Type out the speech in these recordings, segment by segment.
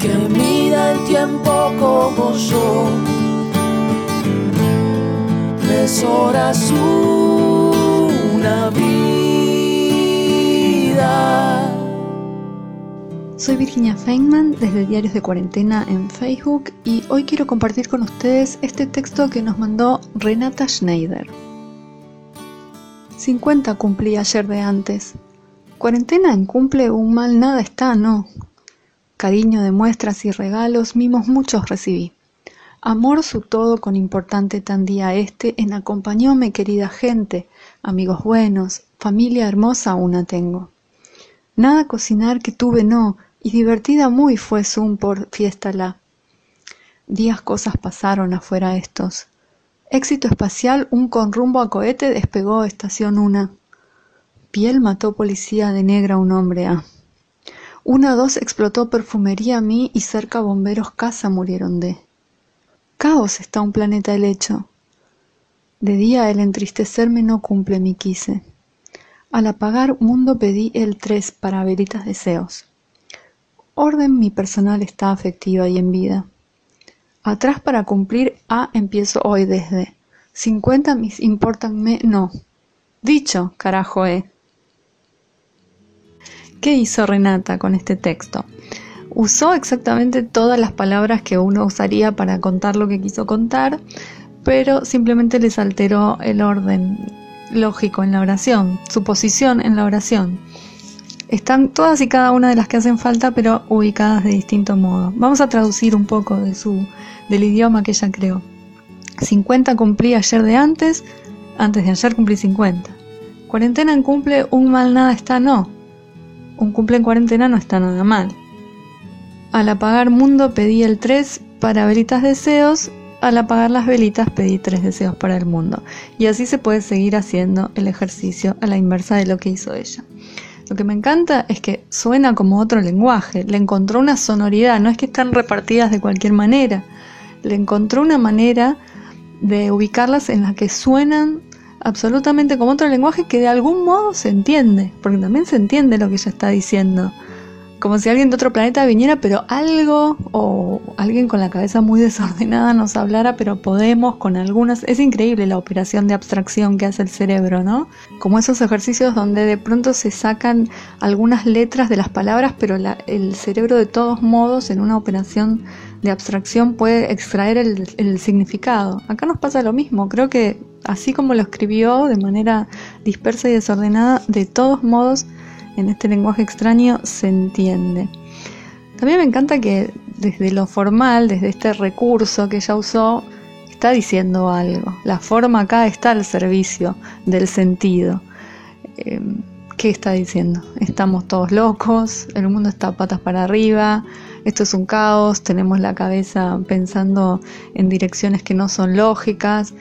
que mida el tiempo como yo. Tres horas una vida. Soy Virginia Feynman desde Diarios de Cuarentena en Facebook y hoy quiero compartir con ustedes este texto que nos mandó Renata Schneider. 50 cumplí ayer de antes, Cuarentena en cumple un mal nada está, no. Cariño de muestras y regalos, mimos muchos recibí. Amor su todo con importante tan día este, en acompañóme querida gente, amigos buenos, familia hermosa una tengo. Nada cocinar que tuve no, y divertida muy fue Zoom por fiesta la. Días cosas pasaron afuera estos. Éxito espacial, un con rumbo a cohete despegó estación una. Piel mató policía de negra un hombre A. Una dos explotó perfumería a mí y cerca bomberos casa murieron de. Caos está un planeta el hecho. De día el entristecerme no cumple mi quise. Al apagar mundo pedí el tres para veritas deseos. Orden mi personal está afectiva y en vida. Atrás para cumplir A empiezo hoy desde. Cincuenta mis importanme no. Dicho, carajo, eh. ¿Qué hizo Renata con este texto? Usó exactamente todas las palabras que uno usaría para contar lo que quiso contar, pero simplemente les alteró el orden lógico en la oración, su posición en la oración. Están todas y cada una de las que hacen falta, pero ubicadas de distinto modo. Vamos a traducir un poco de su, del idioma que ella creó. 50 cumplí ayer de antes, antes de ayer cumplí 50. Cuarentena en cumple, un mal nada está no un cumple en cuarentena no está nada mal. Al apagar mundo pedí el 3 para velitas deseos, al apagar las velitas pedí tres deseos para el mundo. Y así se puede seguir haciendo el ejercicio a la inversa de lo que hizo ella. Lo que me encanta es que suena como otro lenguaje, le encontró una sonoridad, no es que están repartidas de cualquier manera, le encontró una manera de ubicarlas en la que suenan absolutamente como otro lenguaje que de algún modo se entiende, porque también se entiende lo que ella está diciendo. Como si alguien de otro planeta viniera, pero algo o alguien con la cabeza muy desordenada nos hablara, pero podemos con algunas... Es increíble la operación de abstracción que hace el cerebro, ¿no? Como esos ejercicios donde de pronto se sacan algunas letras de las palabras, pero el cerebro de todos modos en una operación de abstracción puede extraer el, significado. Acá nos pasa lo mismo, creo que así como lo escribió de manera dispersa y desordenada, de todos modos en este lenguaje extraño se entiende. También me encanta que desde lo formal, desde este recurso que ella usó, está diciendo algo. La forma acá está al servicio del sentido. Em, ¿Qué está diciendo? Estamos todos locos, el mundo está patas para arriba, esto es un caos, tenemos la cabeza pensando en direcciones que no son lógicas,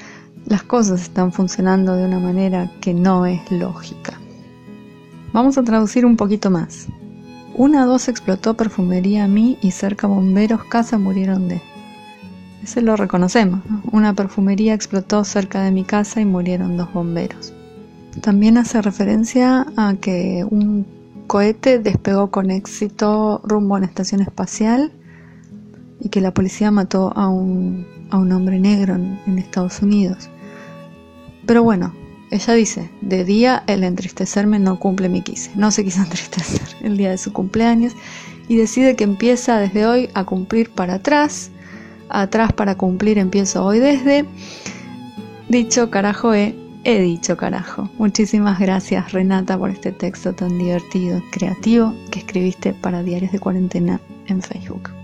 las cosas están funcionando de una manera que no es lógica. Vamos a traducir un poquito más. Una dos explotó perfumería a mí y cerca bomberos casa murieron de. Ese lo reconocemos. Una perfumería explotó cerca de mi casa y murieron dos bomberos. También hace referencia a que un cohete despegó con éxito rumbo a una estación espacial y que la policía mató a un, a un hombre negro en, Estados Unidos. Pero bueno, ella dice, de día el entristecerme no cumple mi quise. No se quiso entristecer el día de su cumpleaños y decide que empieza desde hoy a cumplir para atrás. Atrás para cumplir empiezo hoy desde. Dicho carajo he, he dicho carajo. Muchísimas gracias Renata por este texto tan divertido, creativo que escribiste para Diarios de Cuarentena en Facebook.